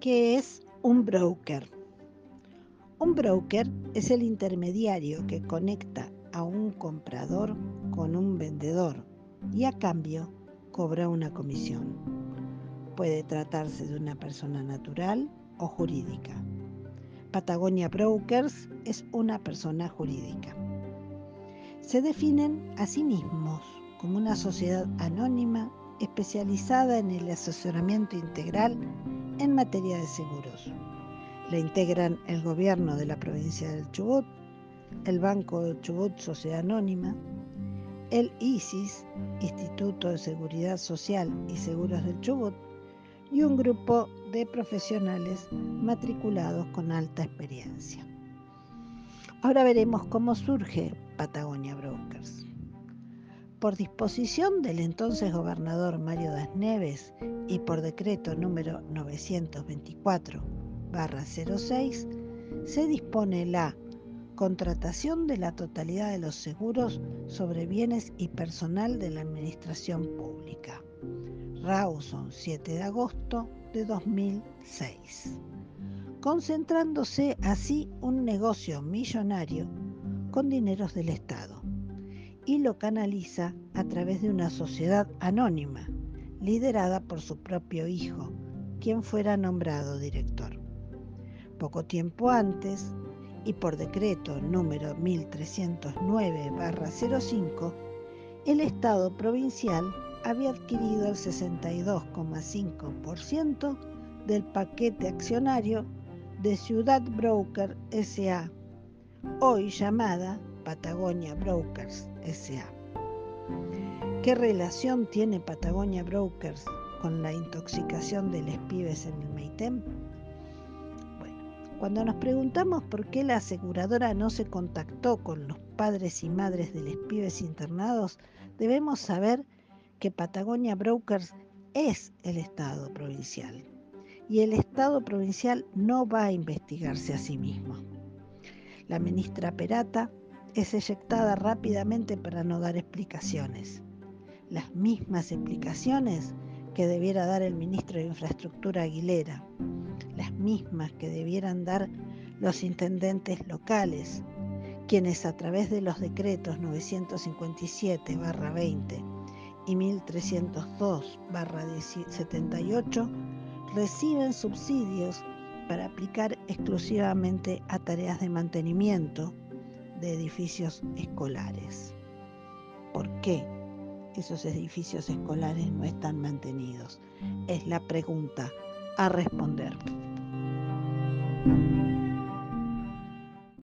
¿Qué es un broker? Un broker es el intermediario que conecta a un comprador con un vendedor y a cambio cobra una comisión. Puede tratarse de una persona natural o jurídica. Patagonia Brokers es una persona jurídica. Se definen a sí mismos como una sociedad anónima especializada en el asesoramiento integral en materia de seguros. La integran el gobierno de la provincia del Chubut, el Banco Chubut Sociedad Anónima, el ISIS, Instituto de Seguridad Social y Seguros del Chubut, y un grupo de profesionales matriculados con alta experiencia. Ahora veremos cómo surge Patagonia Brokers. Por disposición del entonces gobernador Mario Das Neves y por decreto número 924-06, se dispone la contratación de la totalidad de los seguros sobre bienes y personal de la Administración Pública. Rawson, 7 de agosto de 2006, concentrándose así un negocio millonario con dineros del Estado y lo canaliza a través de una sociedad anónima, liderada por su propio hijo, quien fuera nombrado director. Poco tiempo antes, y por decreto número 1309-05, el Estado provincial había adquirido el 62,5% del paquete accionario de Ciudad Broker SA, hoy llamada Patagonia Brokers ¿Qué relación tiene Patagonia Brokers con la intoxicación de los pibes en el Meitem? Bueno, cuando nos preguntamos por qué la aseguradora no se contactó con los padres y madres de los pibes internados, debemos saber que Patagonia Brokers es el Estado provincial y el Estado provincial no va a investigarse a sí mismo. La ministra Perata es eyectada rápidamente para no dar explicaciones. Las mismas explicaciones que debiera dar el ministro de Infraestructura Aguilera, las mismas que debieran dar los intendentes locales, quienes a través de los decretos 957-20 y 1302-78 reciben subsidios para aplicar exclusivamente a tareas de mantenimiento de edificios escolares. ¿Por qué esos edificios escolares no están mantenidos? Es la pregunta a responder.